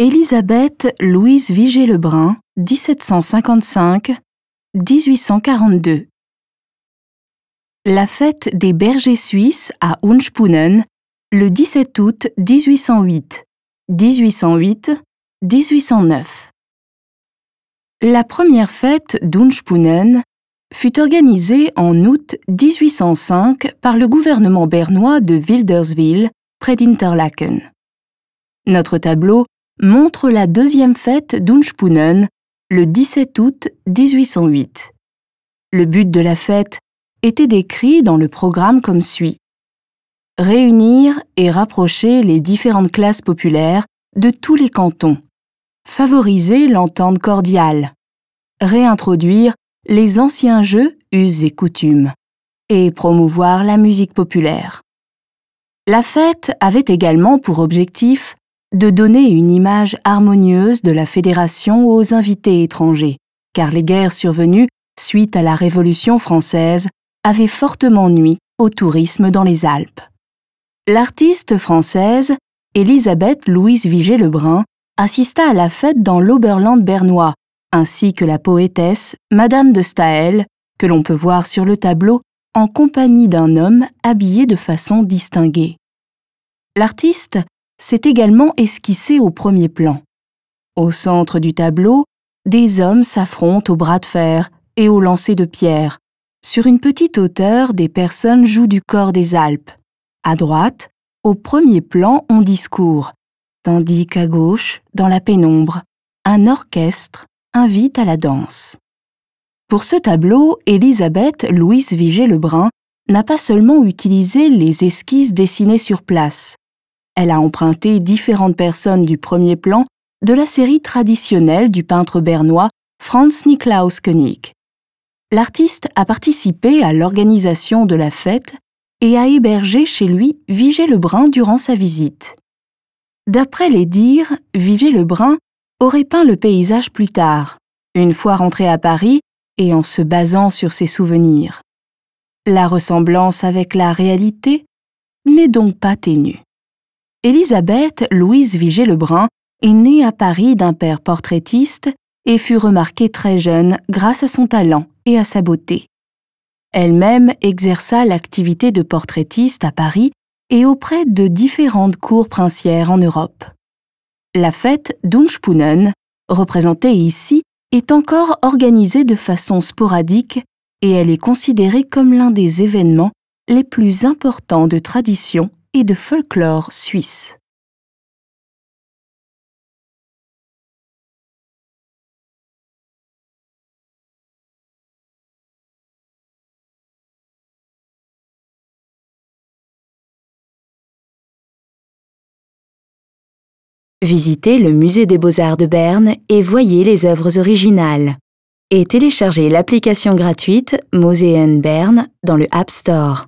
Élisabeth Louise Vigée-Lebrun, 1755-1842. La fête des bergers suisses à Unspunnen, le 17 août 1808. 1808-1809. La première fête d'Unspunnen fut organisée en août 1805 par le gouvernement bernois de Wilderswil, près d'Interlaken. Notre tableau montre la deuxième fête d'Unspunnen le 17 août 1808. Le but de la fête était décrit dans le programme comme suit. Réunir et rapprocher les différentes classes populaires de tous les cantons. Favoriser l'entente cordiale. Réintroduire les anciens jeux, us et coutumes. Et promouvoir la musique populaire. La fête avait également pour objectif de donner une image harmonieuse de la fédération aux invités étrangers, car les guerres survenues suite à la Révolution française avaient fortement nui au tourisme dans les Alpes. L'artiste française, Elisabeth Louise Vigée-Lebrun, assista à la fête dans l'Oberland bernois, ainsi que la poétesse Madame de Staël, que l'on peut voir sur le tableau en compagnie d'un homme habillé de façon distinguée. L'artiste s'est également esquissé au premier plan. Au centre du tableau, des hommes s'affrontent au bras de fer et au lancer de pierre. Sur une petite hauteur, des personnes jouent du corps des Alpes. À droite, au premier plan, on discourt, tandis qu'à gauche, dans la pénombre, un orchestre invite à la danse. Pour ce tableau, Elisabeth Louise Vigée-Lebrun n'a pas seulement utilisé les esquisses dessinées sur place, elle a emprunté différentes personnes du premier plan de la série traditionnelle du peintre bernois Franz Niklaus Koenig. L'artiste a participé à l'organisation de la fête et a hébergé chez lui Vigée Lebrun durant sa visite. D'après les dires, Vigée Lebrun aurait peint le paysage plus tard, une fois rentré à Paris et en se basant sur ses souvenirs. La ressemblance avec la réalité n'est donc pas ténue. Élisabeth Louise Vigée-Lebrun est née à Paris d'un père portraitiste et fut remarquée très jeune grâce à son talent et à sa beauté. Elle-même exerça l'activité de portraitiste à Paris et auprès de différentes cours princières en Europe. La fête d'Unspunnen, représentée ici, est encore organisée de façon sporadique et elle est considérée comme l'un des événements les plus importants de tradition et de folklore suisse. Visitez le musée des beaux-arts de Berne et voyez les œuvres originales. Et téléchargez l'application gratuite Moseen Berne dans le App Store.